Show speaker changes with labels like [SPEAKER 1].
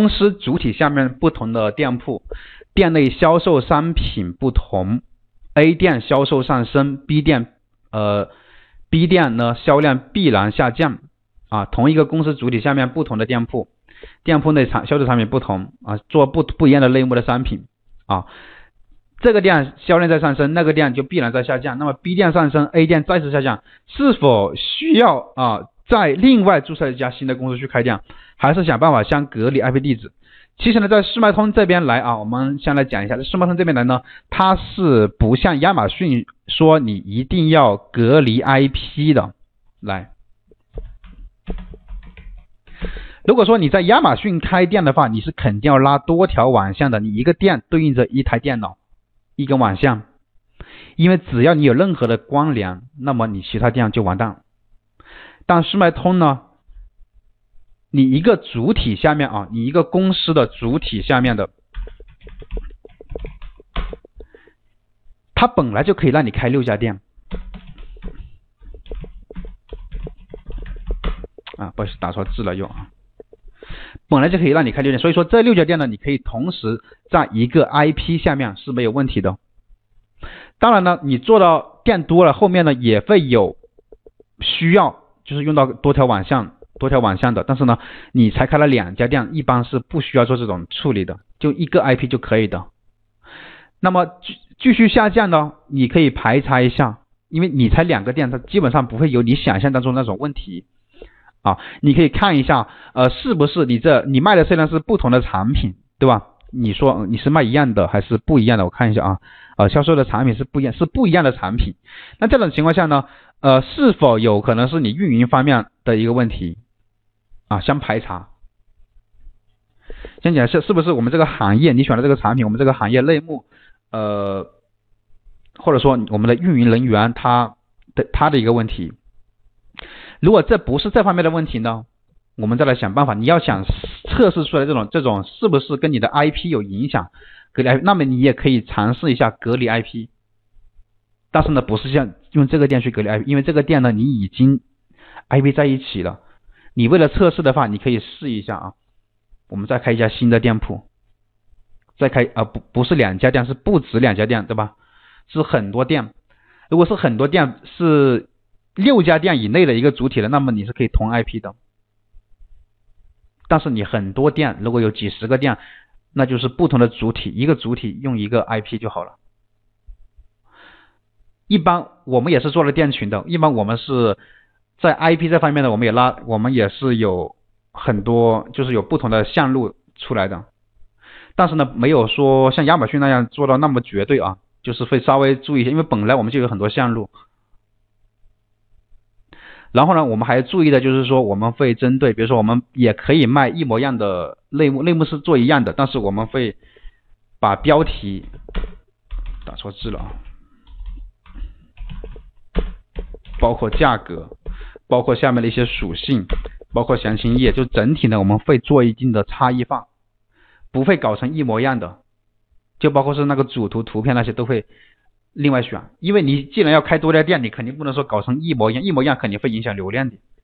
[SPEAKER 1] 公司主体下面不同的店铺，店内销售商品不同，A 店销售上升，B 店呃 B 店呢销量必然下降啊。同一个公司主体下面不同的店铺，店铺内产销售产品不同啊，做不不一样的类目的商品啊。这个店销量在上升，那个店就必然在下降。那么 B 店上升，A 店再次下降，是否需要啊再另外注册一家新的公司去开店，还是想办法先隔离 IP 地址？其实呢，在世脉通这边来啊，我们先来讲一下，在世脉通这边来呢，它是不像亚马逊说你一定要隔离 IP 的。来，如果说你在亚马逊开店的话，你是肯定要拉多条网线的，你一个店对应着一台电脑。一根网线，因为只要你有任何的关联，那么你其他店就完蛋了。但世脉通呢，你一个主体下面啊，你一个公司的主体下面的，它本来就可以让你开六家店。啊，不好意思，打错字了又啊。本来就可以让你开六店，所以说这六家店呢，你可以同时在一个 IP 下面是没有问题的。当然呢，你做到店多了，后面呢也会有需要，就是用到多条网线、多条网线的。但是呢，你才开了两家店，一般是不需要做这种处理的，就一个 IP 就可以的。那么继继续下降呢，你可以排查一下，因为你才两个店，它基本上不会有你想象当中那种问题。啊，你可以看一下，呃，是不是你这你卖的虽然是不同的产品，对吧？你说你是卖一样的还是不一样的？我看一下啊，呃，销售的产品是不一样，是不一样的产品。那这种情况下呢，呃，是否有可能是你运营方面的一个问题？啊，先排查。先讲是是不是我们这个行业你选的这个产品，我们这个行业类目，呃，或者说我们的运营人员他的他的一个问题。如果这不是这方面的问题呢，我们再来想办法。你要想测试出来这种这种是不是跟你的 IP 有影响，隔离那么你也可以尝试一下隔离 IP。但是呢，不是像用这个店去隔离 IP，因为这个店呢你已经 IP 在一起了。你为了测试的话，你可以试一下啊。我们再开一家新的店铺，再开啊不不是两家店，是不止两家店，对吧？是很多店。如果是很多店是。六家店以内的一个主体的，那么你是可以同 IP 的。但是你很多店，如果有几十个店，那就是不同的主体，一个主体用一个 IP 就好了。一般我们也是做了店群的，一般我们是在 IP 这方面呢，我们也拉，我们也是有很多，就是有不同的线路出来的。但是呢，没有说像亚马逊那样做到那么绝对啊，就是会稍微注意一下，因为本来我们就有很多线路。然后呢，我们还要注意的就是说，我们会针对，比如说我们也可以卖一模一样的类目，类目是做一样的，但是我们会把标题打错字了啊，包括价格，包括下面的一些属性，包括详情页，就整体呢我们会做一定的差异化，不会搞成一模一样的，就包括是那个主图图片那些都会。另外选，因为你既然要开多家店，你肯定不能说搞成一模一样，一模一样肯定会影响流量的。